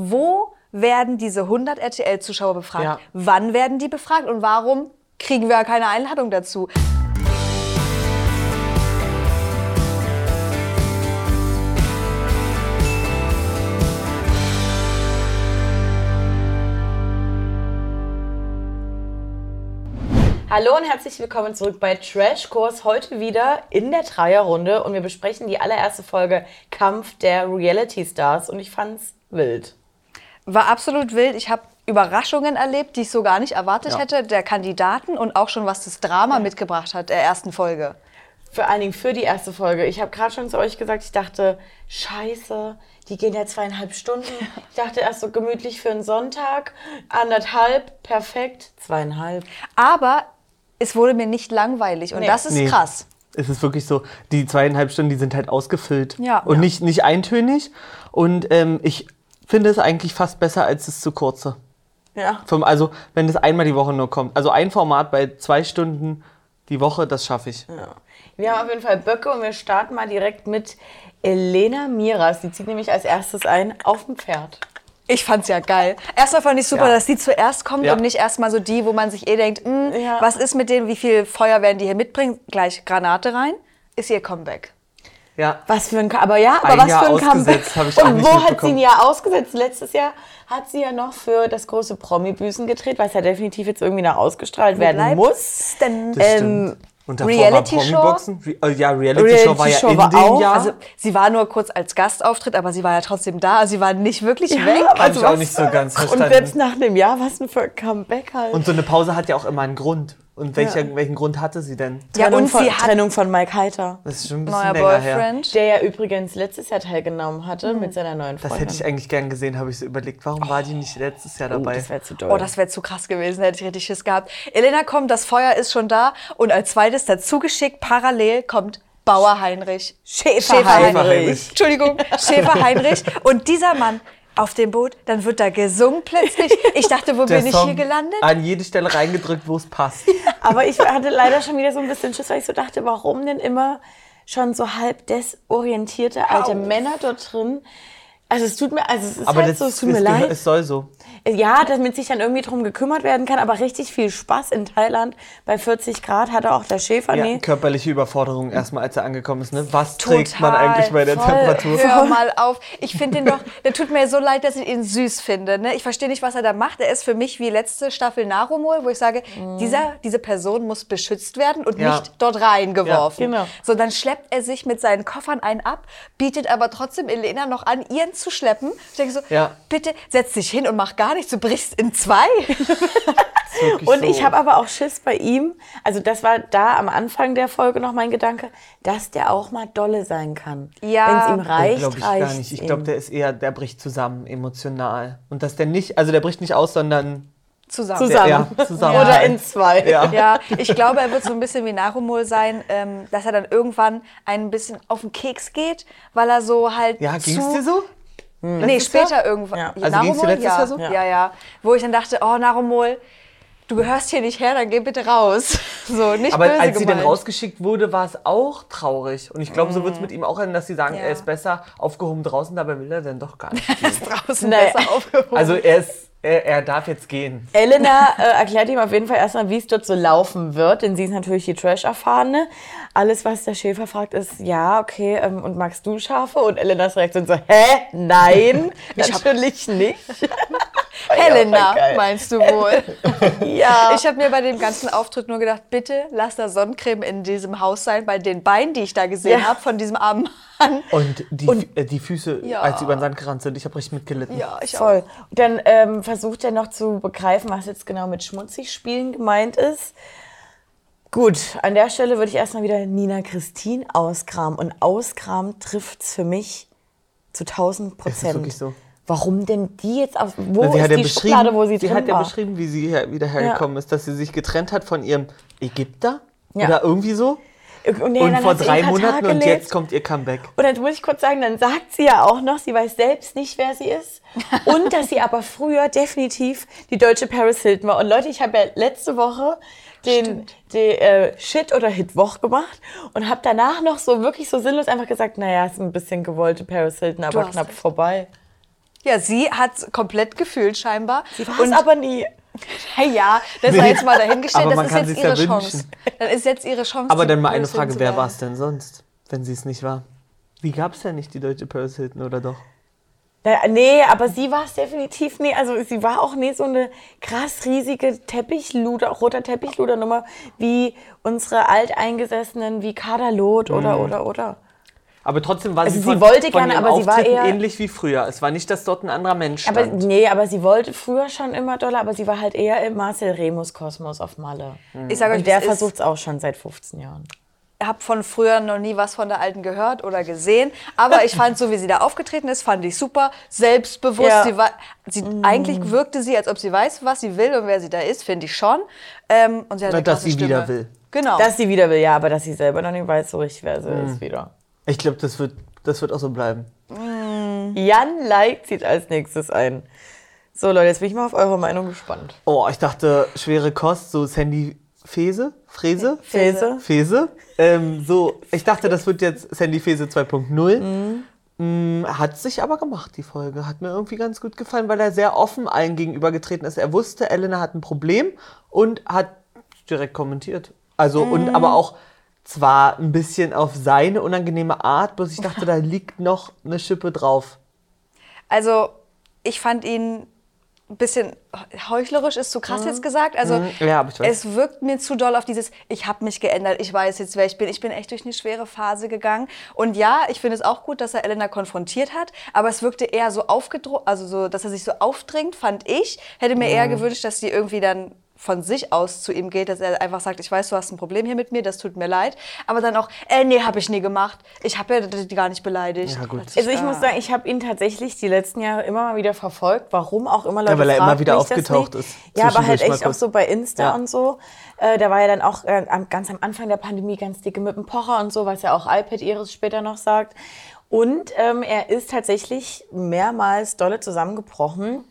wo werden diese 100 RTL-Zuschauer befragt? Ja. Wann werden die befragt und warum kriegen wir keine Einladung dazu? Hallo und herzlich willkommen zurück bei Trash Kurs. Heute wieder in der Dreierrunde und wir besprechen die allererste Folge Kampf der Reality Stars und ich fand's wild. War absolut wild. Ich habe Überraschungen erlebt, die ich so gar nicht erwartet Ja. hätte, der Kandidaten und auch schon, was das Drama mitgebracht hat, der ersten Folge. Vor allen Dingen für die erste Folge. Ich habe gerade schon zu euch gesagt, ich dachte, scheiße, die gehen ja zweieinhalb Stunden. Ich dachte erst so gemütlich für einen Sonntag, anderthalb, perfekt, zweieinhalb. Aber es wurde mir nicht langweilig und Nee. das ist Nee. krass. Es ist wirklich so, die zweieinhalb Stunden, die sind halt ausgefüllt. Ja. Und Ja. Nicht, nicht eintönig. Und ähm, ich finde es eigentlich fast besser als das zu kurze. Ja. Vom, also, wenn das einmal die Woche nur kommt. Also ein Format bei zwei Stunden die Woche, das schaffe ich. Wir haben auf jeden Fall Böcke und wir starten mal direkt mit Elena Miras. Die zieht nämlich als erstes ein auf dem Pferd. Ich fand's ja geil. Erstmal fand ich super, Ja. dass die zuerst kommt Ja. und nicht erstmal so die, wo man sich eh denkt, hm, Ja. was ist mit denen, wie viel Feuer werden die hier mitbringen? Gleich Granate rein. Ist ihr Comeback. Ja. Was für ein, aber ja, aber Ein was Jahr für ein Comeback. Und wo hat sie ein Jahr ausgesetzt? Letztes Jahr hat sie ja noch für das große Promi-Büßen gedreht, was ja definitiv jetzt irgendwie noch ausgestrahlt werden muss. Denn Ähm. Und davor Reality war Show? Promi-Boxen. Re äh, ja, Reality, Show war ja Reality-Show in war dem auch, Jahr. also, sie war nur kurz als Gastauftritt, aber sie war ja trotzdem da. Also sie war nicht wirklich weg. Hab also ich auch nicht so ganz Und verstanden. selbst nach dem Jahr, was denn für ein Comeback halt. Und so eine Pause hat ja auch immer einen Grund. Und welcher, welchen Grund hatte sie denn? Ja, Trennung, und von, sie hat Trennung von Mike Heiter. Das ist schon ein bisschen neuer länger her. Boyfriend. Der ja übrigens letztes Jahr teilgenommen hatte mit seiner neuen Das Freundin. hätte ich eigentlich gern gesehen, habe ich so überlegt. Warum war die nicht letztes Jahr oh, dabei? das wäre zu doll. Oh, das wäre zu krass gewesen, hätte ich richtig Schiss gehabt. Elena kommt, das Feuer ist schon da. Und als zweites dazu geschickt, parallel kommt Bauer Heinrich. Schäfer Heinrich. Entschuldigung, Schäfer Heinrich. Und dieser Mann auf dem Boot, dann wird da gesungen plötzlich. Ich dachte, wo Der bin ich Song hier gelandet? An jede Stelle reingedrückt, wo es passt. Aber ich hatte leider schon wieder so ein bisschen Schiss, weil ich so dachte, warum denn immer schon so halb desorientierte alte Männer dort drin? Also es tut mir, also es ist Aber halt das, so, es tut mir leid. es soll so. Ja, damit sich dann irgendwie drum gekümmert werden kann, aber richtig viel Spaß in Thailand. Bei 40 Grad hatte auch der Schäfer, Ja, nee. körperliche Überforderung erstmal, als er angekommen ist. Ne? Was trägt man Total, eigentlich bei der voll. Temperatur? Hör mal auf. Ich finde ihn doch, der tut mir so leid, dass ich ihn süß finde. Ne? Ich verstehe nicht, was er da macht. Er ist für mich wie letzte Staffel Narumol, wo ich sage, dieser, diese Person muss beschützt werden und Ja. nicht dort reingeworfen. Ja, genau. So, dann schleppt er sich mit seinen Koffern einen ab, bietet aber trotzdem Elena noch an, ihren zu schleppen. Ich denke so, Ja. bitte setz dich hin und mach gar nichts. Du brichst in zwei. Und so. ich habe aber auch Schiss bei ihm, also das war da am Anfang der Folge noch mein Gedanke, dass der auch mal dolle sein kann. Ja. Wenn es ihm reicht, glaub ich reicht gar nicht. Ich glaube, der ist eher, der bricht zusammen emotional. Und dass der nicht, also der bricht nicht aus, sondern Zusammen. Zusammen. Ja, zusammen. Oder in zwei. Ja. Ja, ich glaube, er wird so ein bisschen wie Narumol sein, ähm, dass er dann irgendwann ein bisschen auf den Keks geht, weil er so halt Ja, zu... ging es dir so? Nee, Letztes später Jahr? irgendwann. Ja. Also dir letztes ja. Jahr so? Ja. ja, Wo ich dann dachte, oh, Narumol, du gehörst hier nicht her, dann geh bitte raus. So, nicht Aber böse als sie dann gemeint. rausgeschickt wurde, war es auch traurig. Und ich glaube, so wird es mit ihm auch enden, dass sie sagen, Ja. er ist besser aufgehoben draußen, dabei will er dann doch gar nicht. draußen Naja. besser aufgehoben. Also er ist, er, er darf jetzt gehen. Elena äh, erklärt ihm auf jeden Fall erstmal, wie es dort so laufen wird, denn sie ist natürlich die Trash-Erfahrene. Alles, was der Schäfer fragt, ist, ja, okay, ähm, und magst du Schafe? Und Elenas Reaktion so, hä? Nein, natürlich nicht. Helena, meinst du wohl? Ja. Ich habe mir bei dem ganzen Auftritt nur gedacht, bitte lass da Sonnencreme in diesem Haus sein, bei den Beinen, die ich da gesehen Ja. habe von diesem armen Mann. Und die, Fü- äh, die Füße, Ja. als sie über den Sand gerannt sind, ich habe richtig mitgelitten. Ja, ich auch. Voll. Dann ähm, versucht er noch zu begreifen, was jetzt genau mit schmutzig spielen gemeint ist. Gut, an der Stelle würde ich erstmal wieder Nina Christine auskramen. Und auskramen trifft es für mich zu 1000 Prozent. wirklich so. Warum denn die jetzt auf. Wo sie ist hat ja die beschrieben, Schublade, wo sie, sie drin hat ja war? beschrieben, wie sie her, wieder hergekommen ist, dass sie sich getrennt hat von ihrem Ägypter Ja. oder irgendwie so. Und, nee, und vor drei Monaten und jetzt kommt ihr Comeback. Und dann muss ich kurz sagen, dann sagt sie ja auch noch, sie weiß selbst nicht, wer sie ist. Und dass sie aber früher definitiv die deutsche Paris Hilton war. Und Leute, ich habe ja letzte Woche den, die äh, Shit- oder Hit-Woche gemacht und habe danach noch so wirklich so sinnlos einfach gesagt, naja, ist ein bisschen gewollte Paris Hilton, aber knapp recht. vorbei. Ja, sie hat komplett gefühlt scheinbar. Sie war es aber nie. Hey, ja, das sei jetzt mal dahingestellt, Aber das man ist kann jetzt ihre ja Chance. wünschen. Dann ist jetzt ihre Chance. Aber dann mal eine Frage, wer war es denn sonst, wenn sie es nicht war? Die gab es ja nicht, die deutsche Paris Hilton, oder doch? Nee, aber sie war es definitiv nie. Also sie war auch nie so eine krass riesige Teppichluder, roter Teppichluder-Nummer wie unsere alteingesessenen wie Kaderlot oder, oder, oder. Aber trotzdem war Also sie sie von, wollte von gerne, ihren aber sie war eher- ähnlich wie früher. Es war nicht, dass dort ein anderer Mensch stand. Aber nee, aber sie wollte früher schon immer doller, aber sie war halt eher im Marcel Remus Kosmos auf Malle. Ich sage euch, Und der versucht es auch schon seit 15 Jahren. Ich habe von früher noch nie was von der Alten gehört oder gesehen. Aber ich fand, so wie sie da aufgetreten ist, fand ich super. Selbstbewusst. Ja. Sie war, sie, Eigentlich wirkte sie, als ob sie weiß, was sie will und wer sie da ist, finde ich schon. Ähm, und sie hat eine dass sie Stimme. wieder will. Genau. Dass sie wieder will, ja, aber dass sie selber noch nicht weiß, so richtig, wer sie ist wieder. Ich glaube, das wird, das wird auch so bleiben. Jan Like zieht als nächstes ein. So, Leute, jetzt bin ich mal auf eure Meinung gespannt. Oh, ich dachte, schwere Kost, so Sandy Fese? Fräse? Fese? Fese. Ähm, so, ich dachte, das wird jetzt Sandy Fese 2.0. Mm, Hat sich aber gemacht, die Folge. Hat mir irgendwie ganz gut gefallen, weil er sehr offen allen gegenübergetreten ist. Er wusste, Elena hat ein Problem und hat direkt kommentiert. Also, und aber auch zwar ein bisschen auf seine unangenehme Art, bloß ich dachte, da liegt noch eine Schippe drauf. Also, ich fand ihn ein bisschen heuchlerisch, ist zu krass jetzt gesagt. Also, Mhm. Ja, ich weiß. es wirkt mir zu doll auf dieses, ich habe mich geändert, ich weiß jetzt, wer ich bin. Ich bin echt durch eine schwere Phase gegangen. Und ja, ich finde es auch gut, dass er Elena konfrontiert hat, aber es wirkte eher so aufgedruckt, also so, dass er sich so aufdringt, fand ich. Hätte mir Mhm. eher gewünscht, dass sie irgendwie dann von sich aus zu ihm geht, dass er einfach sagt, ich weiß, du hast ein Problem hier mit mir, das tut mir leid. Aber dann auch, äh, nee, habe ich nie gemacht. Ich habe ja die gar nicht beleidigt. Ja, gut. Also ich Ah. muss sagen, ich habe ihn tatsächlich die letzten Jahre immer mal wieder verfolgt. Warum auch immer Leute weil er immer wieder aufgetaucht ist. Ja, aber halt echt auch so bei Insta Ja. und so. Äh, da war ja dann auch äh, ganz am Anfang der Pandemie ganz dicke mit dem Pocher und so, was ja auch iPad Iris später noch sagt. Und ähm, er ist tatsächlich mehrmals dolle zusammengebrochen.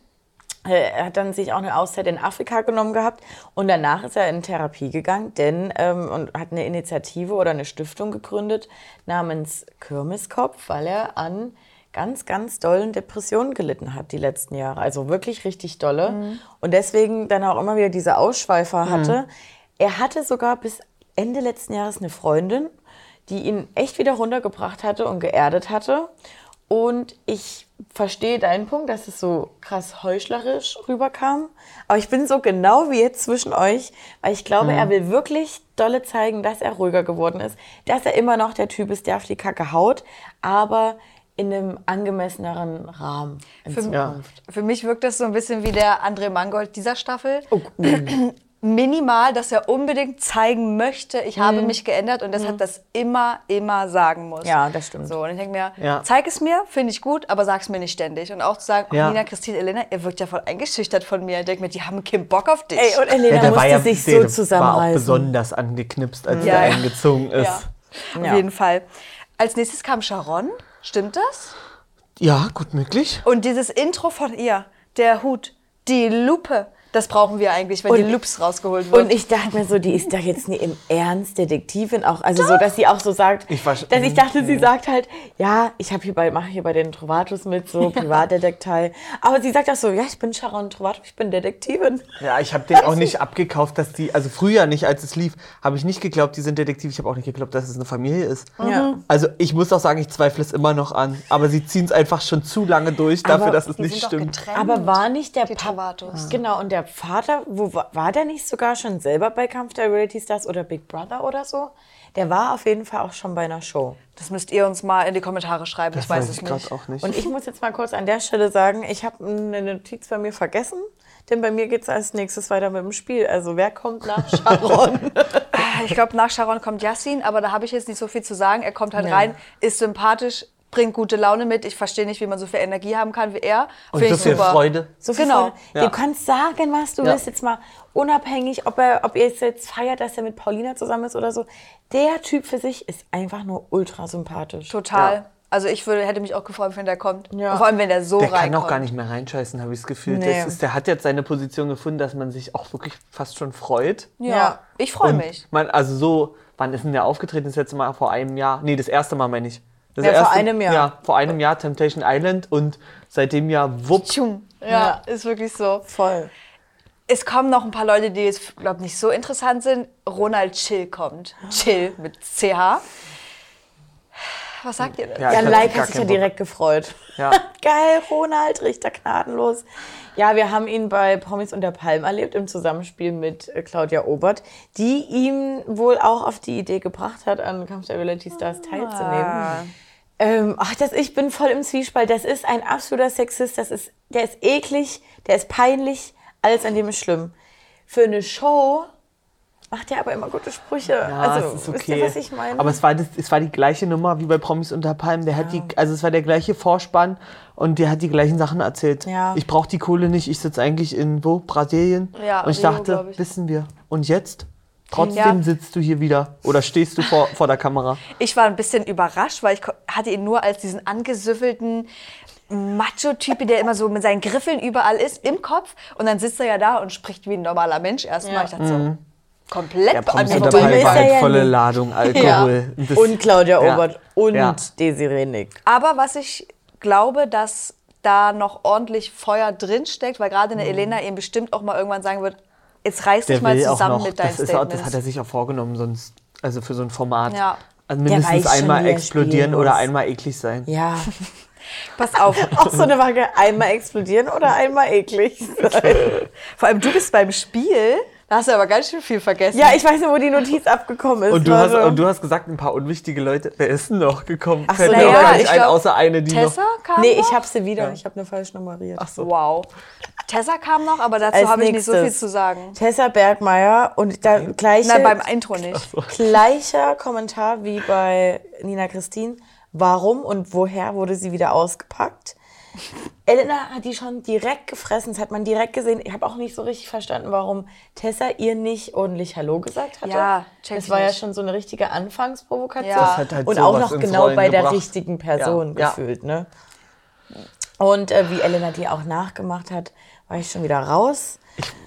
Äh, Er hat dann sich auch eine Auszeit in Afrika genommen gehabt und danach ist er in Therapie gegangen, denn ähm, und hat eine Initiative oder eine Stiftung gegründet namens Kirmeskopf, weil er an ganz, ganz dollen Depressionen gelitten hat die letzten Jahre. Also wirklich richtig dolle. Und deswegen dann auch immer wieder diese Ausschweifer hatte. Er hatte sogar bis Ende letzten Jahres eine Freundin, die ihn echt wieder runtergebracht hatte und geerdet hatte. Und ich verstehe deinen Punkt, dass es so krass heuchlerisch rüberkam. Aber ich bin so genau wie jetzt zwischen euch, weil ich glaube, er will wirklich dolle zeigen, dass er ruhiger geworden ist, dass er immer noch der Typ ist, der auf die Kacke haut, aber in einem angemesseneren Rahmen in Für, Zukunft. für mich wirkt das so ein bisschen wie der André Mangold dieser Staffel. Oh, Minimal, dass er unbedingt zeigen möchte, ich habe mich geändert und deshalb das immer, immer sagen muss. Mhm. Ja, das stimmt. So, und ich denke mir, Ja. zeig es mir, finde ich gut, aber sag es mir nicht ständig. Und auch zu sagen, oh, Ja. Nina, Christine, Elena, ihr wirkt ja voll eingeschüchtert von mir. Ich denke mir, die haben keinen Bock auf dich. Ey, und Elena der musste sich der so war auch zusammenreißen. besonders angeknipst, als Ja. er eingezogen ist. ja, auf Ja. jeden Fall. Als nächstes kam Sharon, stimmt das? Ja, gut möglich. Und dieses Intro von ihr, der Hut, die Lupe, das brauchen wir eigentlich, wenn Und- die Lups rausgeholt wird. Und ich dachte mir so, die ist doch jetzt nie im Ernst Detektivin auch. Also so, dass sie auch so sagt, Ich war- dass ich dachte, sie sagt halt, ja, ich habe hier bei, mache hier bei den Trovatos mit, so Privatdetektei. Aber sie sagt auch so, ja, ich bin Sharon Trovato, ich bin Detektivin. Ja, ich habe den auch nicht abgekauft, dass die, also früher nicht, als es lief, habe ich nicht geglaubt, die sind Detektiv. Ich habe auch nicht geglaubt, dass es eine Familie ist. Ja. Also ich muss auch sagen, ich zweifle es immer noch an. Aber sie ziehen es einfach schon zu lange durch dafür, Aber dass es nicht doch stimmt. getrennt. Aber war nicht der Papa, genau, und der Vater, wo war, der nicht sogar schon selber bei Kampf der Reality Stars oder Big Brother oder so? Der war auf jeden Fall auch schon bei einer Show. Das müsst ihr uns mal in die Kommentare schreiben. Das ich weiß weiß es ich nicht. gerade auch nicht. Und ich muss jetzt mal kurz an der Stelle sagen, ich habe eine Notiz bei mir vergessen, denn bei mir geht es als nächstes weiter mit dem Spiel. Also wer kommt nach Sharon? Ich glaube, nach Sharon kommt Yassin, aber da habe ich jetzt nicht so viel zu sagen. Er kommt halt Ja. rein, ist sympathisch, bringt gute Laune mit. Ich verstehe nicht, wie man so viel Energie haben kann wie er. Und Finde so ich viel super. Freude. So viel Genau. Freude. Ja. Du kannst sagen, was du Ja. willst, jetzt mal unabhängig, ob, er, ob ihr es jetzt feiert, dass er mit Paulina zusammen ist oder so. Der Typ für sich ist einfach nur ultra sympathisch. Total. Ja. Also ich würde, hätte mich auch gefreut, wenn der kommt. Ja. Vor allem, wenn der so Der reinkommt. kann auch gar nicht mehr reinscheißen, habe ich das Gefühl. Nee. Das ist, der hat jetzt seine Position gefunden, dass man sich auch wirklich fast schon freut. Ja, Ja. ich freue mich. Man, also so, wann ist denn der aufgetreten? Das letzte Mal vor einem Jahr? Nee, das erste Mal meine ich. Das Ja, vor einem Jahr. Ja, vor einem Jahr Temptation Island und seitdem ja wupp. Ja, Ja. ist wirklich so. Voll. Es kommen noch ein paar Leute, die jetzt, glaube nicht so interessant sind. Ronald Chill kommt. Chill mit CH. Was sagt ihr denn? Ja, Ja, ich Like hat sich ja direkt gefreut. Ja. Geil, Ronald, Richter gnadenlos. Ja, wir haben ihn bei Promis unter Palm erlebt im Zusammenspiel mit äh, Claudia Obert, die ihm wohl auch auf die Idee gebracht hat, an Kampf der Reality Stars teilzunehmen. Ähm, ach, das, ich bin voll im Zwiespalt. Das ist ein absoluter Sexist. Das ist, der ist eklig, der ist peinlich, alles an dem ist schlimm. Für eine Show macht er aber immer gute Sprüche. Ja, also, ist okay. wisst ihr, was ich meine? Aber es war, das, es war die gleiche Nummer wie bei Promis unter Palmen. Der hat die, also es war der gleiche Vorspann und der hat die gleichen Sachen erzählt. Ja. Ich brauche die Kohle nicht, ich sitze eigentlich in wo? Brasilien. Ja, und ich Rio, dachte, ich. wissen wir. Und jetzt? Trotzdem Ja. sitzt du hier wieder oder stehst du vor, vor der Kamera. Ich war ein bisschen überrascht, weil ich hatte ihn nur als diesen angesüffelten Macho-Typ, der immer so mit seinen Griffeln überall ist, im Kopf. Und dann sitzt er ja da und spricht wie ein normaler Mensch erstmal. Ja. Ich dachte so, komplett Ja, an mir ist war halt ja volle. Ladung Alkohol. Das- und Claudia Ja. Obert und Ja. Desiree Nick. Aber was ich glaube, dass da noch ordentlich Feuer drin steckt, weil gerade eine Elena ihm bestimmt auch mal irgendwann sagen wird, jetzt reiß dich der mal will auch zusammen noch, mit deinen das, auch, das hat er sich auch vorgenommen, sonst, also für so ein Format. Ja. Also Der mindestens schon, einmal er explodieren oder muss. einmal eklig sein. Ja. Pass auf. Auch so eine Frage, einmal explodieren oder einmal eklig sein? Vor allem du bist beim Spiel, da hast du aber ganz schön viel vergessen. Ja, ich weiß nicht, wo die Notiz abgekommen ist. Und du, hast, und du hast gesagt, ein paar unwichtige Leute. Wer ist denn noch gekommen? Ach so, Fällt ja, auch gar nicht ich ein, glaub, außer eine, die Tessa noch. kam Nee, noch? ich habe sie wieder. Ich habe eine falsch nummeriert. Ach so. Wow. Tessa kam noch, aber dazu habe ich nicht so viel zu sagen. Tessa Bergmeier und da gleiche, Nein, beim Intro nicht. gleicher Kommentar wie bei Nina Christine. Warum und woher wurde sie wieder ausgepackt? Elena hat die schon direkt gefressen, das hat man direkt gesehen. Ich habe auch nicht so richtig verstanden, warum Tessa ihr nicht ordentlich Hallo gesagt hatte. Ja, check Das war ja nicht. schon so eine richtige Anfangsprovokation. Ja. Das hat halt und auch noch genau Rollen bei der gebracht. richtigen Person Ja, ja. gefühlt. Ne? Und äh, wie Elena die auch nachgemacht hat, war ich schon wieder raus.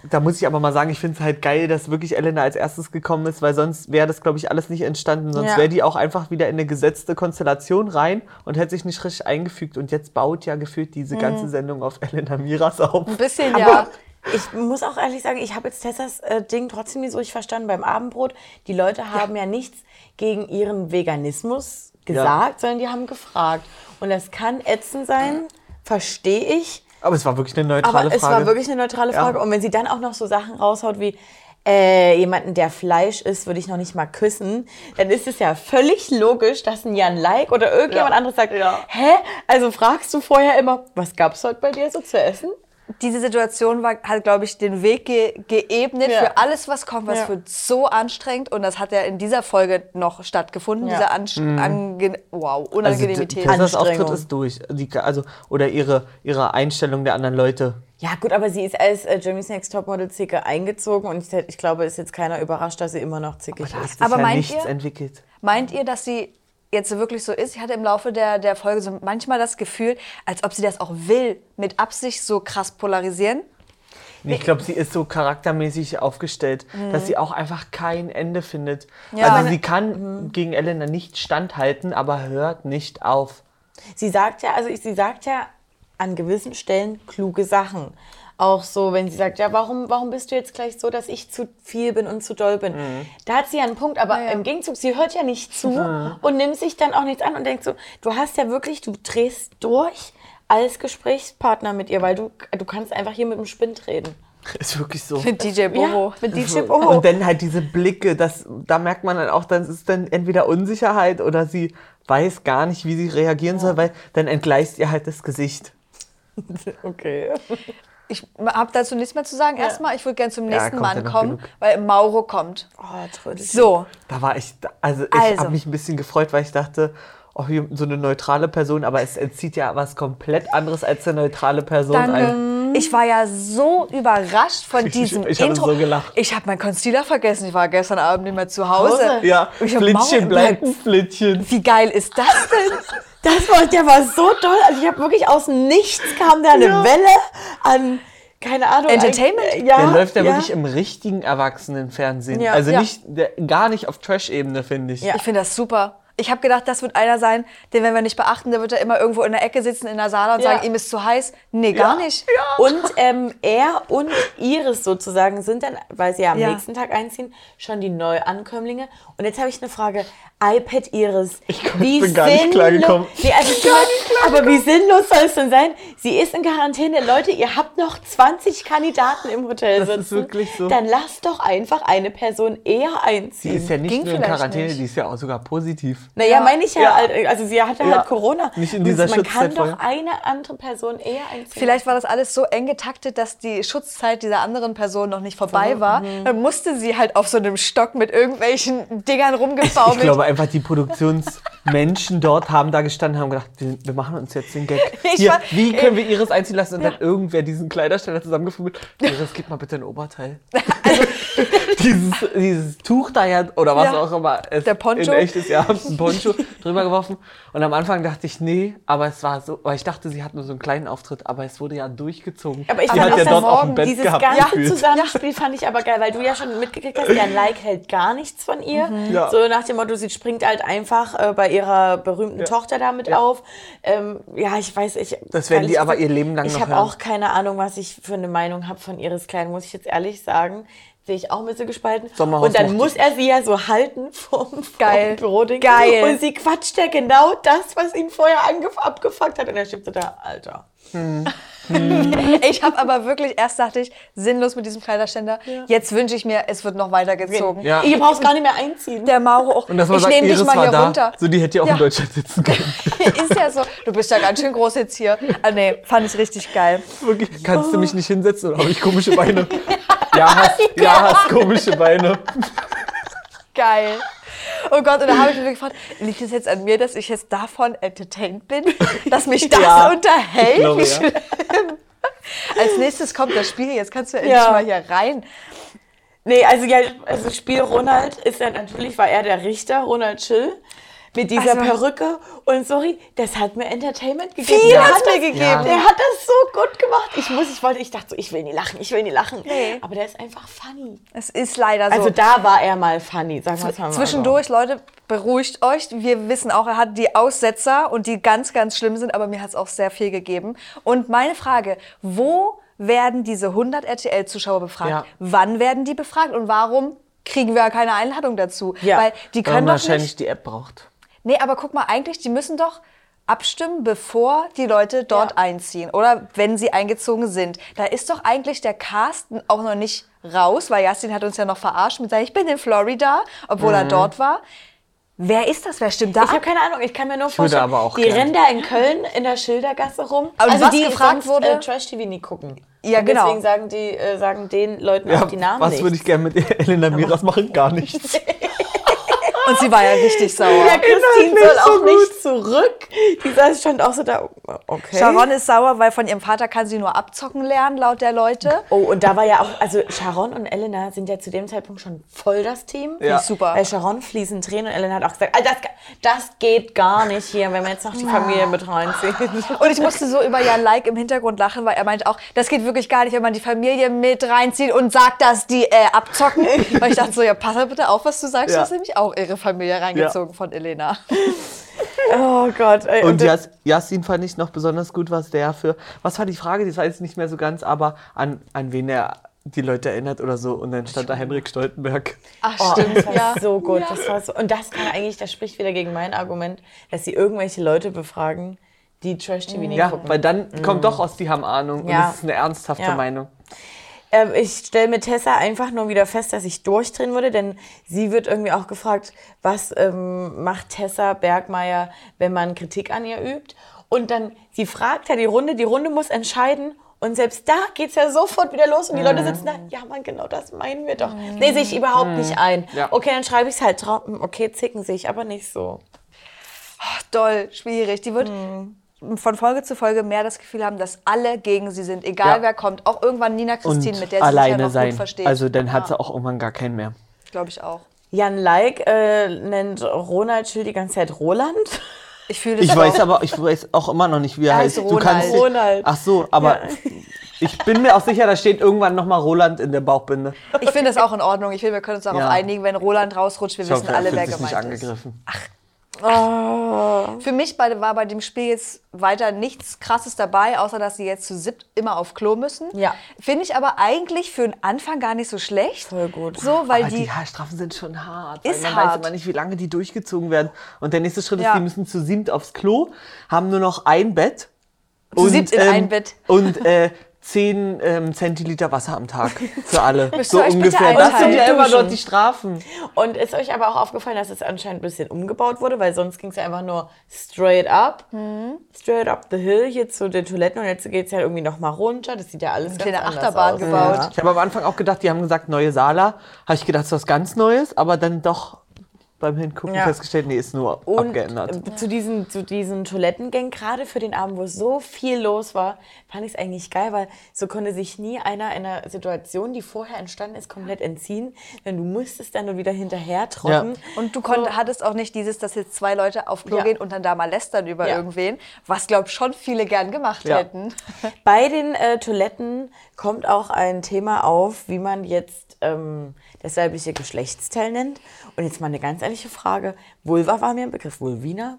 Da muss ich aber mal sagen, ich finde es halt geil, dass wirklich Elena als erstes gekommen ist, weil sonst wäre das, glaube ich, alles nicht entstanden. Sonst Ja. wäre die auch einfach wieder in eine gesetzte Konstellation rein und hätte sich nicht richtig eingefügt. Und jetzt baut ja gefühlt diese Mhm. ganze Sendung auf Elena Miras auf. Ein bisschen, Aber ja. ich muss auch ehrlich sagen, ich habe jetzt Tessas äh, Ding trotzdem nicht so richtig verstanden beim Abendbrot. Die Leute haben ja, nichts gegen ihren Veganismus gesagt, sondern die haben gefragt. Und das kann ätzend sein, verstehe ich. Aber es war wirklich eine neutrale Aber es Frage. war wirklich eine neutrale Ja. Frage. Und wenn sie dann auch noch so Sachen raushaut wie, äh, jemanden, der Fleisch isst, würde ich noch nicht mal küssen, dann ist es ja völlig logisch, dass ein Jan Like oder irgendjemand Ja. anderes sagt, Ja. hä? Also fragst du vorher immer, was gab's heute bei dir so zu essen? Diese Situation war, hat, glaube ich, den Weg ge geebnet Ja. für alles, was kommt. Was Ja. wird so anstrengend. Und das hat ja in dieser Folge noch stattgefunden. Ja. Diese Anst ange wow, also, Unangenemität. Tessas Auftritt Anstrengung. ist durch. Die, also, oder ihre, ihre Einstellung der anderen Leute. Ja, gut, aber sie ist als äh, Jeremy's Next Topmodel Zicke eingezogen und ich, ich glaube, ist jetzt keiner überrascht, dass sie immer noch zickig Da hat ist. sich Aber ja meint nichts ihr- entwickelt. Meint ihr, dass sie jetzt wirklich so ist? Ich hatte im Laufe der, der Folge so manchmal das Gefühl, als ob sie das auch will, mit Absicht so krass polarisieren. Nee, Ich glaube, sie ist so charaktermäßig aufgestellt, dass sie auch einfach kein Ende findet. Ja. Also sie kann gegen Elena nicht standhalten, aber hört nicht auf. Sie sagt ja, also sie sagt ja an gewissen Stellen kluge Sachen. Auch so, wenn sie sagt, ja, warum, warum bist du jetzt gleich so, dass ich zu viel bin und zu doll bin? Da hat sie ja einen Punkt, aber im Gegenzug, sie hört ja nicht zu und nimmt sich dann auch nichts an und denkt so, du hast ja wirklich, du drehst durch als Gesprächspartner mit ihr, weil du, du kannst einfach hier mit dem Spind reden. Ist wirklich so. Mit DJ Bobo. Ja, mit DJ Bobo. Und dann halt diese Blicke, das, da merkt man dann auch, das ist dann entweder Unsicherheit oder sie weiß gar nicht, wie sie reagieren soll, weil dann entgleist ihr halt das Gesicht. Okay. Ich habe dazu nichts mehr zu sagen. Erstmal, ich würde gerne zum Ja, nächsten ja Mann kommen, genug. weil Mauro kommt. Oh, Trödel. So, Da war ich, also ich Also. habe mich ein bisschen gefreut, weil ich dachte, oh, hier so eine neutrale Person, aber es entzieht ja was komplett anderes als eine neutrale Person ein. danke. Ich war ja so überrascht von Ich- diesem ich habe Intro. so gelacht. Ich habe meinen Concealer vergessen. Ich war gestern Abend nicht mehr zu Hause. Ja, Ich Flittchen bleibt ein Flittchen. Wie geil ist das denn? Das war, der war so toll. Also ich habe wirklich aus dem Nichts kam da eine Ja. Welle an, keine Ahnung. Entertainment? ein- Ja, Der läuft ja, ja wirklich im richtigen Erwachsenenfernsehen. Ja. Also Ja. nicht, der, gar nicht auf Trash-Ebene, finde ich. Ja. Ich finde das super. Ich habe gedacht, das wird einer sein, den wenn wir nicht beachten, der wird da immer irgendwo in der Ecke sitzen in der Sala und Ja. sagen, ihm ist zu heiß. Nee, gar nicht. Und ähm, er und Iris sozusagen sind dann, weil sie ja am Ja. nächsten Tag einziehen, schon die Neuankömmlinge. Und jetzt habe ich eine Frage. iPad Iris. Ich bin gar nicht klargekommen. Nee, also aber wie sinnlos soll es denn sein? Sie ist in Quarantäne. Leute, ihr habt noch 20 Kandidaten im Hotel Das sitzen. ist wirklich so. Dann lasst doch einfach eine Person eher Sie einziehen. ist ja nicht Ging nur in Quarantäne, nicht. die ist ja auch sogar positiv. Naja, Ja. meine ich ja, Ja. halt, also sie hatte Ja. halt Corona. Nicht in Und dieser Man kann doch eine andere Person eher einziehen. Vielleicht war das alles so eng getaktet, dass die Schutzzeit dieser anderen Person noch nicht vorbei war. Dann musste sie halt auf so einem Stock mit irgendwelchen Dingern Ich rumgebaumelt. glaube einfach, die Produktionsmenschen dort haben da gestanden und haben gedacht, wir, wir machen uns jetzt den Gag. Ich Hier, war- wie können wir Iris einziehen lassen? Und dann irgendwer diesen Kleidersteller zusammengefummelt. Iris, gib mal bitte ein Oberteil. dieses, dieses Tuch da ja, oder was Ja. auch immer. Es Der Poncho. In echtes, ja, ein Poncho drüber geworfen. Und am Anfang dachte ich, nee, aber es war so, weil ich dachte, sie hat nur so einen kleinen Auftritt, aber es wurde ja durchgezogen. Aber ich sie fand hat ja auch dort auch Morgen ein Bett Dieses gehabt. ganze gefühlt. Zusammenspiel fand ich aber geil, weil du ja schon mitgekriegt hast, Jan Like hält gar nichts von ihr. Ja. So nach dem Motto, sie springt halt einfach äh, bei ihrer berühmten Tochter damit Ja. auf. Ähm, ja, ich weiß, ich. Das werden die aber ihr Leben lang Ich noch habe hören. auch keine Ahnung, was ich für eine Meinung habe von Iris Klein, muss ich jetzt ehrlich sagen. Sehe ich auch ein bisschen gespalten. Sommerhaus und dann muss er sie ja so halten vom, vom Geil. Büroding. Geil. Und sie quatscht ja genau das, was ihn vorher angef- abgefuckt hat. Und er steht so da, Alter. Ich habe aber wirklich, erst dachte ich, sinnlos mit diesem Kleiderständer. Jetzt wünsche ich mir, es wird noch weitergezogen. Ja. Ihr braucht gar nicht mehr einziehen. Der Mauro auch. Und das ich nehme dich mal hier da. runter. So, die hätte ja auch Ja. in Deutschland sitzen können. Ist ja so. Du bist ja ganz schön groß jetzt hier. Ah, nee, fand ich richtig geil. Wirklich, kannst du mich nicht hinsetzen oder habe ich komische Beine? Ja, hast, ja, hast komische Beine. Geil. Oh Gott, und da habe ich mich gefragt, liegt es jetzt an mir, dass ich jetzt davon entertained bin? Dass mich das Ja, unterhält? glaube, Wie ja. schlimm. Als nächstes kommt das Spiel. Jetzt kannst du endlich Ja. mal hier rein. Nee, also ja, also Spiel Ronald ist ja natürlich, war er der Richter, Ronald Schill. Mit dieser Also- Perücke. Und sorry, das hat mir Entertainment gegeben. Viel hat mir gegeben. Ja. Der hat das so gut gemacht. Ich muss, ich wollte, ich dachte so, ich will nie lachen, ich will nie lachen. Nee. Aber der ist einfach funny. Es ist leider so. Also da war er mal funny, sagen wir es mal. Zwischendurch, Leute, beruhigt euch. Wir wissen auch, er hat die Aussetzer und die ganz, ganz schlimm sind, aber mir hat es auch sehr viel gegeben. Und meine Frage, wo werden diese 100 RTL-Zuschauer befragt? Ja. Wann werden die befragt und warum kriegen wir keine Einladung dazu? Ja. Weil die Weil können man doch wahrscheinlich nicht... die App braucht. Nee, aber guck mal, eigentlich, die müssen doch abstimmen, bevor die Leute dort Ja. einziehen oder wenn sie eingezogen sind. Da ist doch eigentlich der Cast auch noch nicht raus, weil Justin hat uns ja noch verarscht mit seinem, ich bin in Florida, obwohl Mhm. er dort war. Wer ist das? Wer stimmt da Ich habe ab? keine Ahnung, ich kann mir nur vorstellen, aber auch die gern. rennen da in Köln in der Schildergasse rum. Aber was die gefragt sonst, wurde- Äh, Trash-TV nie gucken. Ja, Und genau. Deswegen sagen, die, äh, sagen den Leuten auch die Namen was nicht. würde ich gerne mit Elena Miras machen? Gar nichts. Und sie war ja richtig sauer. Ja, Christine soll so auch nicht zurück. Die saß- stand auch so da. Okay. Sharon ist sauer, weil von ihrem Vater kann sie nur abzocken lernen, laut der Leute. Oh, und da war ja auch, also Sharon und Elena sind ja zu dem Zeitpunkt schon voll das Team. Ja. Super. Bei Sharon fließen Tränen und Elena hat auch gesagt, "Ah, das, das geht gar nicht hier, wenn wir jetzt noch die Familie mit reinziehen. Und ich musste so über Jan Like im Hintergrund lachen, weil er meint auch, das geht wirklich gar nicht, wenn man die Familie mit reinzieht und sagt, dass die äh, abzocken. Weil ich dachte so, ja, pass mal bitte auf, was du sagst. Ja. Du hast nämlich auch ihre Familie reingezogen von Elena. Oh Gott. Ey, Und das- Jas Yasin fand ich noch besonders gut, was der für. Was war die Frage? Die weiß ich nicht mehr so ganz, aber an, an wen er die Leute erinnert oder so. Und dann stand da Henrik Stoltenberg. Ach, Oh, stimmt, das war ja. so gut. Das war so, und das kann eigentlich, das spricht wieder gegen mein Argument, dass sie irgendwelche Leute befragen, die Trash-TV nicht Ja, gucken. weil dann kommt doch aus, die haben Ahnung. Und Ja. das ist eine ernsthafte Ja. Meinung. Ähm, ich stelle mit Tessa einfach nur wieder fest, dass ich durchdrehen würde, denn sie wird irgendwie auch gefragt, was ähm, macht Tessa Bergmeier, wenn man Kritik an ihr übt? Und dann, sie fragt ja die Runde, die Runde muss entscheiden. Und selbst da geht's ja sofort wieder los und die Leute sitzen da, ja Mann, genau das meinen wir doch. Nee, sehe ich überhaupt nicht ein. Ja. Okay, dann schreibe ich es halt drauf. Hm, Okay, zicken sich, aber nicht so. Doll, schwierig. Die wird Mhm. Von Folge zu Folge mehr das Gefühl haben, dass alle gegen sie sind, egal Ja. wer kommt. Auch irgendwann Nina Und Christine, mit der sie sich ja alleine noch sein. gut versteht. Also dann hat sie auch irgendwann gar keinen mehr. Glaube ich auch. Jan Like äh, nennt Ronald Schill die ganze Zeit Roland. Ich fühle das Ich weiß auch. aber, ich weiß auch immer noch nicht, wie er, Er heißt. heißt Du kannst Ronald. Ronald. Ach so, aber ich bin mir auch sicher, da steht irgendwann noch mal Roland in der Bauchbinde. Ich finde das auch in Ordnung. Ich finde, wir können uns darauf Ja. einigen, wenn Roland rausrutscht, wir Ich wissen hoffe, alle, wer nicht gemeint ist. angegriffen. Für mich bei, war bei dem Spiel jetzt weiter nichts Krasses dabei, außer dass sie jetzt zu siebt immer auf Klo müssen. Ja. Finde ich aber eigentlich für den Anfang gar nicht so schlecht. Voll gut. So, weil aber die, die. Haarstrafen sind schon hart. Ist man weiß hart. immer nicht, wie lange die durchgezogen werden. Und der nächste Schritt Ja. ist, die müssen zu siebt aufs Klo, haben nur noch ein Bett. Zu siebt in ein Bett. Und äh, 10 ähm, Zentiliter Wasser am Tag für alle. So ungefähr. Das sind ja immer dort die Strafen. Und ist euch aber auch aufgefallen, dass es anscheinend ein bisschen umgebaut wurde, weil sonst ging es ja einfach nur straight up, Mhm. straight up the hill hier zu den Toiletten und jetzt geht es ja irgendwie nochmal runter. Das sieht ja alles ganz kleine anders Achterbahn aus. gebaut. Ja. Ich habe am Anfang auch gedacht, die haben gesagt, neue Sala. Habe ich gedacht, das ist was ganz Neues, aber dann doch beim Hingucken Ja. festgestellt, nee, ist nur Und abgeändert. äh, zu diesen, zu diesen Toilettengängen, gerade für den Abend, wo so viel los war, fand ich es eigentlich geil, weil so konnte sich nie einer einer Situation, die vorher entstanden ist, komplett entziehen. Denn du musstest dann nur wieder hinterher trocken. Und du konnt, hattest auch nicht dieses, dass jetzt zwei Leute auf Klo Ja. gehen und dann da mal lästern über Ja. irgendwen, was, glaube ich, schon viele gern gemacht Ja. hätten. Bei den äh, Toiletten kommt auch ein Thema auf, wie man jetzt ähm, das weibliche Geschlechtsteil nennt. Und jetzt mal eine ganz ehrliche Frage. Vulva war mir ein Begriff. Vulvina?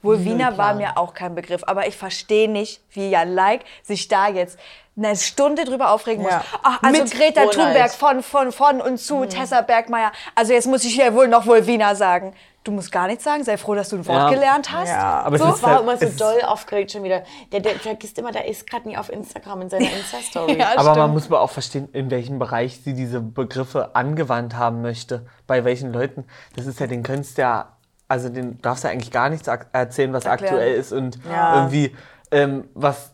Vulvina war mir auch kein Begriff, aber ich verstehe nicht, wie Jan Like sich da jetzt eine Stunde drüber aufregen Ja. muss. Ach, also Mit Greta. Thunberg von, von, von und zu Tessa Bergmeier. Also jetzt muss ich hier wohl noch Vulvina sagen. Du musst gar nichts sagen, sei froh, dass du ein Wort Ja. gelernt hast. Ja, Aber es so ist war halt- immer so es ist- doll aufgeregt schon wieder. Der, der vergisst immer, der ist gerade nie auf Instagram in seiner Insta-Story. Ja, Aber man stimmt. muss aber auch verstehen, in welchem Bereich sie diese Begriffe angewandt haben möchte. Bei welchen Leuten. Das ist ja, den könntest du ja, also den darfst du eigentlich gar nichts erzählen, was Erklären. aktuell ist und Ja. irgendwie, ähm, was,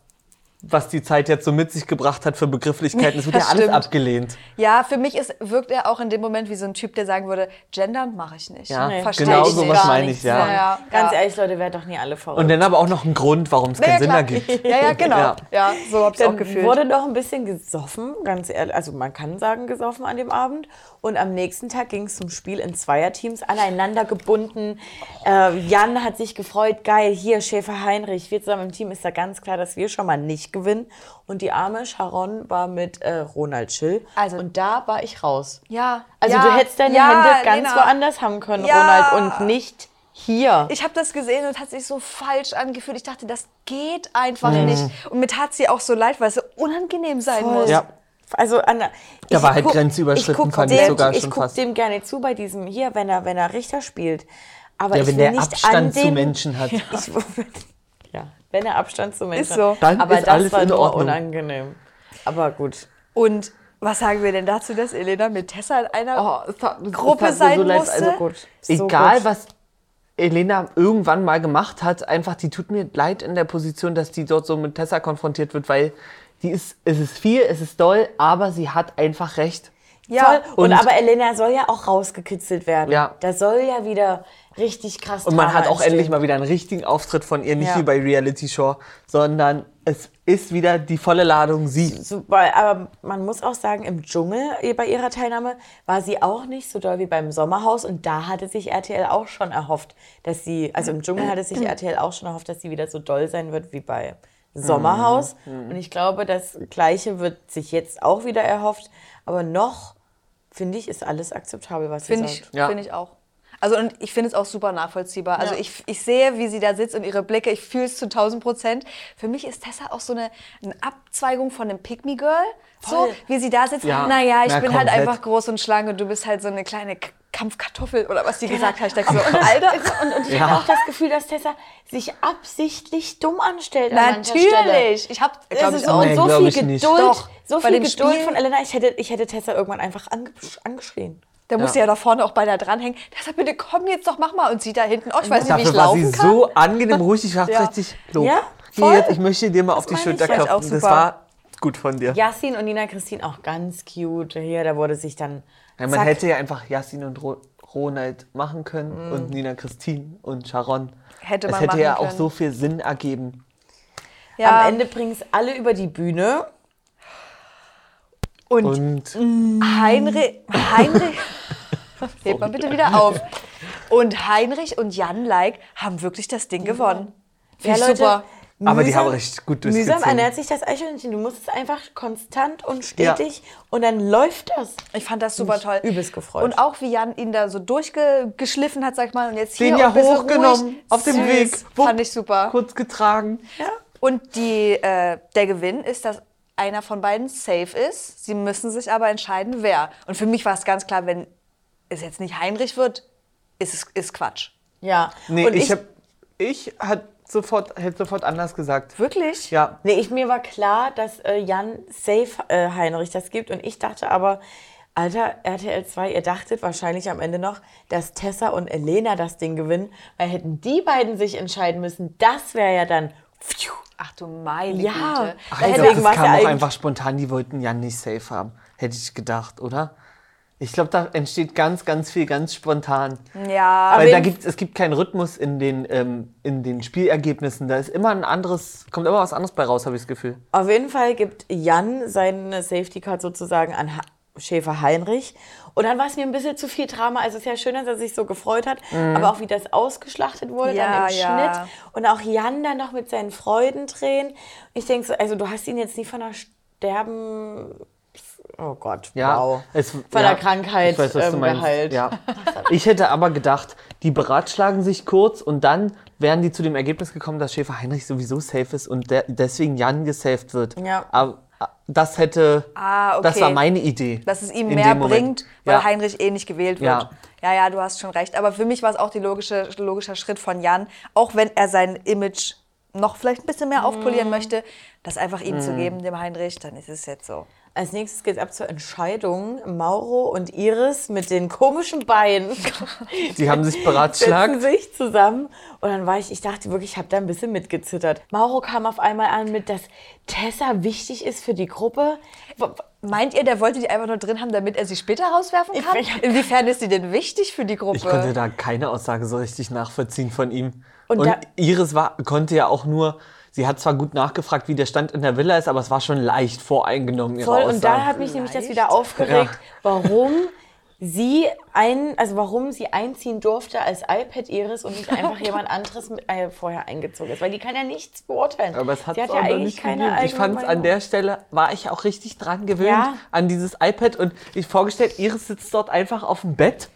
was die Zeit jetzt so mit sich gebracht hat für Begrifflichkeiten. Es wird ja alles stimmt. abgelehnt. Ja, für mich ist, wirkt er auch in dem Moment wie so ein Typ, der sagen würde, gendern mache ich nicht. Ja, Nee. Versteh genau ich so nicht. was meine ich, ja. Ja, ja. Ganz ja. ehrlich, Leute, werdet doch nie alle verrückt. Und dann aber auch noch einen Grund, warum es Ja, keinen Sinn klar. ergibt. Ja, ja, genau. Ja. Ja, so habe ich es auch Dann gefühlt. wurde noch ein bisschen gesoffen, ganz ehrlich. Also man kann sagen gesoffen an dem Abend. Und am nächsten Tag ging es zum Spiel in Zweierteams, aneinander gebunden. Äh, Jan hat sich gefreut, geil, hier Schäfer Heinrich, wir zusammen im Team, ist da ganz klar, dass wir schon mal nicht gewinnen. Und die arme Sharon war mit äh, Ronald Schill. Also- und da war ich raus. ja. Also ja, du hättest deine ja, Hände ganz Lena. woanders haben können, Ja. Ronald, und nicht hier. Ich habe das gesehen und hat sich so falsch angefühlt. Ich dachte, das geht einfach Mhm. nicht. Und mir tat sie auch so leid, weil es so unangenehm sein muss. Ja. Also an, der- Da ich war halt guck- Grenze überschritten, fand ich dem, sogar ich schon guck fast. dem gerne zu bei diesem hier, wenn er, wenn er Richter spielt. Aber Ja, ich wenn will der nicht Abstand an zu den, Menschen hat. Ich, ja, wenn er Abstand zu Menschen Ist so. hat. Dann Aber ist das alles war in nur Ordnung. unangenehm. Aber gut. Und was sagen wir denn dazu, dass Elena mit Tessa in einer Oh, es tat- es Gruppe tat sein leid. musste? Also, Gut. So Egal, gut. was Elena irgendwann mal gemacht hat, einfach, die tut mir leid in der Position, dass die dort so mit Tessa konfrontiert wird, weil die ist, es ist viel, es ist doll, aber sie hat einfach recht. Ja, Voll. Und, und- aber Elena soll ja auch rausgekitzelt werden. Ja. Da soll ja wieder richtig krass Und man hat auch entstehen. endlich mal wieder einen richtigen Auftritt von ihr, nicht Ja. wie bei Reality Show, sondern es ist wieder die volle Ladung sie. Super, aber man muss auch sagen, im Dschungel bei ihrer Teilnahme war sie auch nicht so doll wie beim Sommerhaus und da hatte sich RTL auch schon erhofft, dass sie, also im Dschungel hatte sich RTL auch schon erhofft, dass sie wieder so doll sein wird wie bei Sommerhaus. Und ich glaube, das Gleiche wird sich jetzt auch wieder erhofft, aber noch finde ich, ist alles akzeptabel, was sie ich, sagt. Ja. finde ich auch. Also und ich finde es auch super nachvollziehbar. Also Ja. ich, ich sehe, wie sie da sitzt und ihre Blicke, ich fühle es zu 1000 Prozent. Für mich ist Tessa auch so eine, eine Abzweigung von einem Pick-Me-Girl. So, Voll. wie sie da sitzt. Ja. Naja, ich Ja, bin halt komplett. einfach groß und schlank und du bist halt so eine kleine Kampfkartoffel oder was die gesagt hat. Ich dachte so, Alter. Und, und ich Ja. habe auch das Gefühl, dass Tessa sich absichtlich dumm anstellt. an. Natürlich. Ich habe, auch auch. Nee, so viel. Geduld, Doch, so viel Geduld Spiel- von Elena. Ich hätte, ich hätte Tessa irgendwann einfach ange angeschrien. Da muss sie ja da vorne auch bei der dranhängen. Deshalb bitte komm jetzt doch, mach mal. Und sie da hinten, oh, ich weiß nicht, wie ich war sie laufen kann. so angenehm ruhig, ich dachte Ja. richtig, Lob. Ja, voll. jetzt, ich möchte dir mal auf die Schulter ich klopfen. auch Das war gut von dir. Yassin und Nina Christine auch ganz cute. Hier, da wurde sich dann. Ja, man zack. hätte ja einfach Yassin und Ro Ronald machen können und Nina Christine und Sharon. Hätte es man hätte machen ja auch können. so viel Sinn ergeben. Ja. Am Ende bringen es alle über die Bühne. und Und Heinrich, Heinrich, hebt mal bitte wieder auf. Und Heinrich und Jan Like haben wirklich das Ding gewonnen. Ja, Leute, super. Aber die haben richtig gut Mühsam durchgezogen. ernährt sich das Eichhörnchen. Du musst es einfach konstant und stetig und dann läuft das. Ich fand das super toll. übelst gefreut. Und auch wie Jan ihn da so durchgeschliffen hat, sag ich mal, und jetzt Den hier ja hochgenommen, ruhig. auf dem. Weg. Fand ich super. Kurz getragen. Und die, äh, der Gewinn ist, dass einer von beiden safe ist. Sie müssen sich aber entscheiden, wer. Und für mich war es ganz klar, wenn es jetzt nicht Heinrich wird, ist ist Quatsch. Ja. Nee, und ich, hab, ich hat sofort, hätte sofort anders gesagt. Wirklich? Ja. Nee, ich, mir war klar, dass äh, Jan safe äh, Heinrich das gibt. Und ich dachte aber, Alter, RTL 2, ihr dachtet wahrscheinlich am Ende noch, dass Tessa und Elena das Ding gewinnen. Weil hätten die beiden sich entscheiden müssen, das wäre ja dann. Pfiuh. Ach du meine Ja. Güte. Ach, ich glaub, das kam auch einfach spontan, die wollten Jan nicht safe haben. Hätte ich gedacht, oder? Ich glaube, da entsteht ganz, ganz viel ganz spontan. Ja, Weil da gibt, es gibt keinen Rhythmus in den, ähm, in den Spielergebnissen. Da ist immer ein anderes, kommt immer was anderes bei raus, habe ich das Gefühl. Auf jeden Fall gibt Jan seine Safety Card sozusagen an ha Schäfer Heinrich. Und dann war es mir ein bisschen zu viel Drama. Also es ist ja schön, dass er sich so gefreut hat, aber auch wie das ausgeschlachtet wurde Ja, dann im ja. Schnitt. Und auch Jan dann noch mit seinen Freudentränen. Ich denke so, also du hast ihn jetzt nicht von einer Sterben... Oh Gott, Ja, wow. es, Von ja, der Krankheit ich weiß, was du ähm, meinst. geheilt. Ja. Ich hätte aber gedacht, die beratschlagen sich kurz und dann wären die zu dem Ergebnis gekommen, dass Schäfer Heinrich sowieso safe ist und der, deswegen Jan gesaved wird. Ja. Aber das hätte, Ah, okay. das war meine Idee. dass es ihm mehr bringt, weil Ja. Heinrich eh nicht gewählt wird. Ja. ja, ja, du hast schon recht. Aber für mich war es auch die logische, logischer Schritt von Jan, auch wenn er sein Image noch vielleicht ein bisschen mehr aufpolieren möchte, das einfach ihm zu geben, dem Heinrich, dann ist es jetzt so. Als nächstes geht es ab zur Entscheidung. Mauro und Iris mit den komischen Beinen. Die haben sich setzen beratschlagt. sich zusammen und dann war ich, ich dachte wirklich, ich habe da ein bisschen mitgezittert. Mauro kam auf einmal an mit, dass Tessa wichtig ist für die Gruppe. Meint ihr, der wollte die einfach nur drin haben, damit er sie später rauswerfen Ich- kann? Inwiefern ist die denn wichtig für die Gruppe? Ich konnte da keine Aussage so richtig nachvollziehen von ihm. Und Und, da- Iris war, konnte ja auch nur, sie hat zwar gut nachgefragt, wie der Stand in der Villa ist, aber es war schon leicht voreingenommen, ihre Voll, Aussagen. und da hat mich nämlich das wieder aufgeregt, Ja. warum sie ein, also warum sie einziehen durfte als iPad Iris und nicht einfach jemand anderes mit, äh, vorher eingezogen ist, weil die kann ja nichts beurteilen. Aber es hat sie hat auch ja eigentlich nicht keine. Ich fand an Meinung. der Stelle war ich auch richtig dran gewöhnt Ja. an dieses iPad und ich vorgestellt, Iris sitzt dort einfach auf dem Bett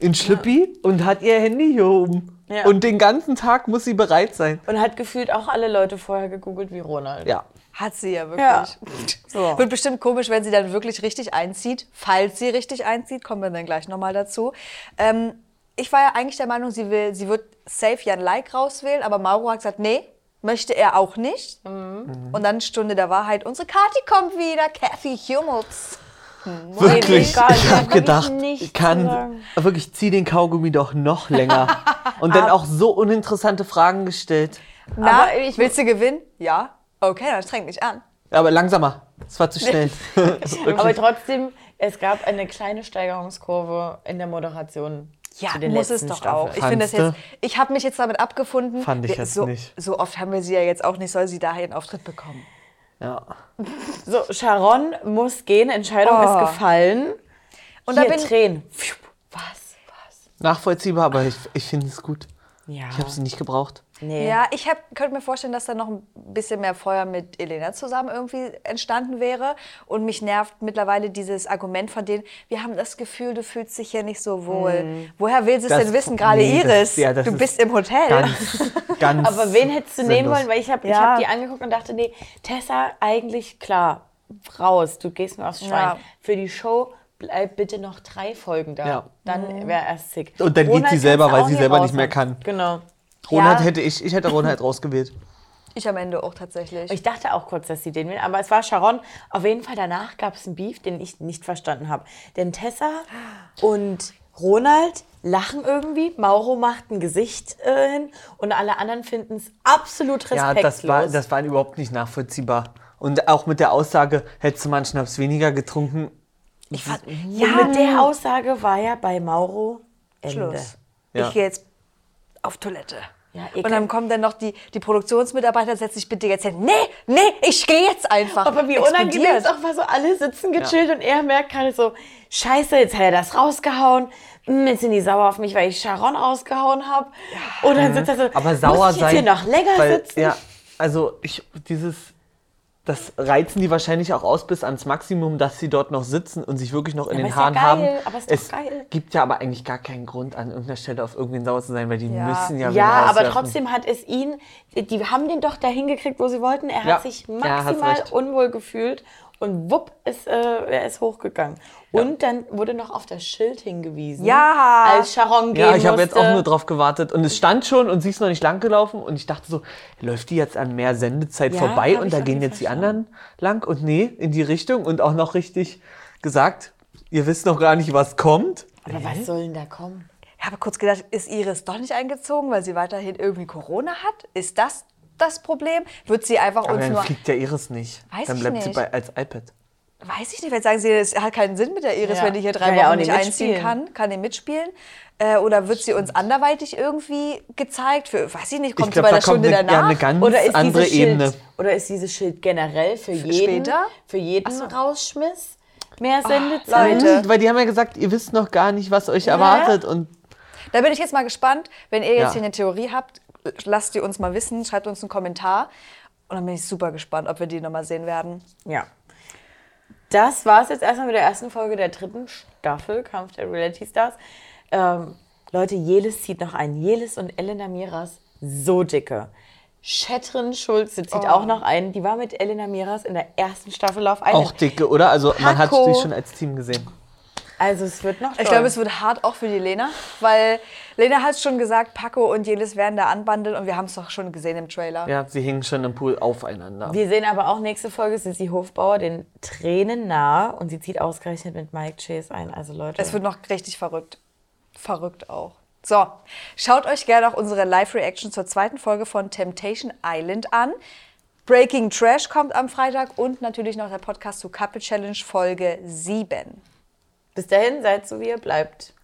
in Schlippi und hat ihr Handy hier oben. Ja. Und den ganzen Tag muss sie bereit sein. Und hat gefühlt auch alle Leute vorher gegoogelt wie Ronald. Ja. Hat sie ja wirklich. Ja. So. Wird bestimmt komisch, wenn sie dann wirklich richtig einzieht. Falls sie richtig einzieht, kommen wir dann gleich nochmal dazu. Ähm, ich war ja eigentlich der Meinung, sie, will, sie wird safe Jan Like rauswählen, aber Mauro hat gesagt, nee, möchte er auch nicht. Mhm. Und dann Stunde der Wahrheit, unsere Kati kommt wieder, Kathy Hummels. Wirklich. egal, ich habe gedacht, ich kann sagen. wirklich zieh den Kaugummi doch noch länger. Und dann auch so uninteressante Fragen gestellt. Na, Aber ich- willst du gewinnen? Ja. Okay, dann streng dich an. Aber langsamer. Es war zu schnell. Aber trotzdem, es gab eine kleine Steigerungskurve in der Moderation. Ja, zu den muss es letzten doch Staffeln. auch. Ich finde das jetzt, ich habe mich jetzt damit abgefunden. Fand ich jetzt so, nicht. So oft haben wir sie ja jetzt auch nicht, soll sie daher einen Auftritt bekommen. Ja. So, Sharon muss gehen, Entscheidung Oh. ist gefallen. Und Hier da bin Tränen. Was? Was? Nachvollziehbar, aber ich, ich finde es gut. Ja. Ich habe sie nicht gebraucht. Nee. Ja, ich hab, könnte mir vorstellen, dass da noch ein bisschen mehr Feuer mit Elena zusammen irgendwie entstanden wäre. Und mich nervt mittlerweile dieses Argument von denen, wir haben das Gefühl, du fühlst dich hier nicht so wohl. Woher will sie es Das- denn wissen? Gerade nee, das- Iris, ja, das du ist bist im Hotel. Ganz, ganz. Aber wen hättest du nehmen sinnlos. wollen? Weil ich habe ich Ja. hab die angeguckt und dachte, nee, Tessa, eigentlich klar, raus, du gehst mir aufs Schwein. Ja. Für die Show bleib bitte noch drei Folgen da. Ja. Dann wäre erst sick. Und dann geht Ronald sie selber, weil sie selber nicht mehr kann. Genau. Ronald Ja. hätte ich, ich hätte Ronald rausgewählt. Ich am Ende auch tatsächlich. Ich dachte auch kurz, dass sie den will, aber es war Sharon. Auf jeden Fall danach gab es einen Beef, den ich nicht verstanden habe. Denn Tessa und Ronald lachen irgendwie, Mauro macht ein Gesicht äh, hin und alle anderen finden es absolut Ja, respektlos. das war, das war überhaupt nicht nachvollziehbar. Und auch mit der Aussage, hättest du mal einen Schnaps weniger getrunken. Ich fand, und mit der Aussage war ja bei Mauro Ende. Schluss. Ja. Ich gehe jetzt auf Toilette. Ja, und dann kommen dann noch die, die Produktionsmitarbeiter, setz dich bitte jetzt hin. Nee, nee, ich gehe jetzt einfach. Aber wie unangenehm Explodiert. es auch war, so alle sitzen gechillt und er merkt gerade so, scheiße, jetzt hat er das rausgehauen. Hm, Jetzt sind die sauer auf mich, weil ich Sharon rausgehauen habe. Und dann sitzt er so, Aber muss sauer ich jetzt sein. hier noch länger weil, sitzen? Ja, also ich, dieses, das reizen die wahrscheinlich auch aus bis ans Maximum, dass sie dort noch sitzen und sich wirklich noch in aber den ist ja Haaren geil, haben. aber ist es geil. gibt ja aber eigentlich gar keinen Grund, an irgendeiner Stelle auf irgendwen sauer zu sein, weil die Ja. müssen ja Ja, aber trotzdem hat es ihn, die haben den doch dahin gekriegt, wo sie wollten. Er Ja. hat sich Ja, maximal unwohl gefühlt und wupp, ist, äh, er ist hochgegangen. Und dann wurde noch auf das Schild hingewiesen. Ja. Als Sharon gehen Ja, ich habe jetzt auch nur drauf gewartet. Und es stand schon und sie ist noch nicht lang gelaufen. Und ich dachte so, läuft die jetzt an mehr Sendezeit Ja, vorbei und da gehen jetzt die verstanden. anderen lang? Und nee, in die Richtung und auch noch richtig gesagt, ihr wisst noch gar nicht, was kommt. Aber was soll denn da kommen? Ich habe kurz gedacht, ist Iris doch nicht eingezogen, weil sie weiterhin irgendwie Corona hat? Ist das das Problem? Wird sie einfach Aber uns dann nur. fliegt ja Iris nicht. Weiß dann ich bleibt sie nicht. bei, als iPad. Weiß ich nicht, wenn sagen sie, es hat keinen Sinn mit der Iris, Ja. wenn die hier drei ja auch Wochen nicht nicht einziehen mitspielen. kann. Kann die mitspielen? Äh, oder wird sie uns anderweitig irgendwie gezeigt? Für, weiß ich nicht, kommt glaub, sie bei der Stunde eine- ja, danach? eine ganz Oder ist andere dieses Schild, Ebene. Oder ist dieses Schild generell für jeden, später? für jeden Rausschmiss? Mehr Sendezeit? Leute. Mhm, Weil die haben ja gesagt, ihr wisst noch gar nicht, was euch erwartet. Und Da bin ich jetzt mal gespannt. Wenn ihr jetzt Ja. hier eine Theorie habt, lasst die uns mal wissen, schreibt uns einen Kommentar. Und dann bin ich super gespannt, ob wir die nochmal sehen werden. Ja. Das war es jetzt erstmal mit der ersten Folge der dritten Staffel Kampf der Reality Stars. Ähm, Leute, Jelis zieht noch ein. Jelis und Elena Miras, so dicke. Shetrin Schulze zieht Oh. auch noch ein. Die war mit Elena Miras in der ersten Staffel auf eine. auch dicke, oder? Also man hat Paco. sie schon als Team gesehen. Also es wird noch Ich toll. glaube, es wird hart auch für die Lena, weil Lena hat schon gesagt, Paco und Jelis werden da anbandeln und wir haben es doch schon gesehen im Trailer. Ja, sie hingen schon im Pool aufeinander. Wir sehen aber auch nächste Folge Sissi Hofbauer den Tränen nahe und sie zieht ausgerechnet mit Mike Chase ein. Also Leute, Es wird noch richtig verrückt. Verrückt auch. So, schaut euch gerne auch unsere Live-Reaction zur zweiten Folge von Temptation Island an. Breaking Trash kommt am Freitag und natürlich noch der Podcast zu Couple Challenge Folge 7. bis dahin seid so wie ihr bleibt.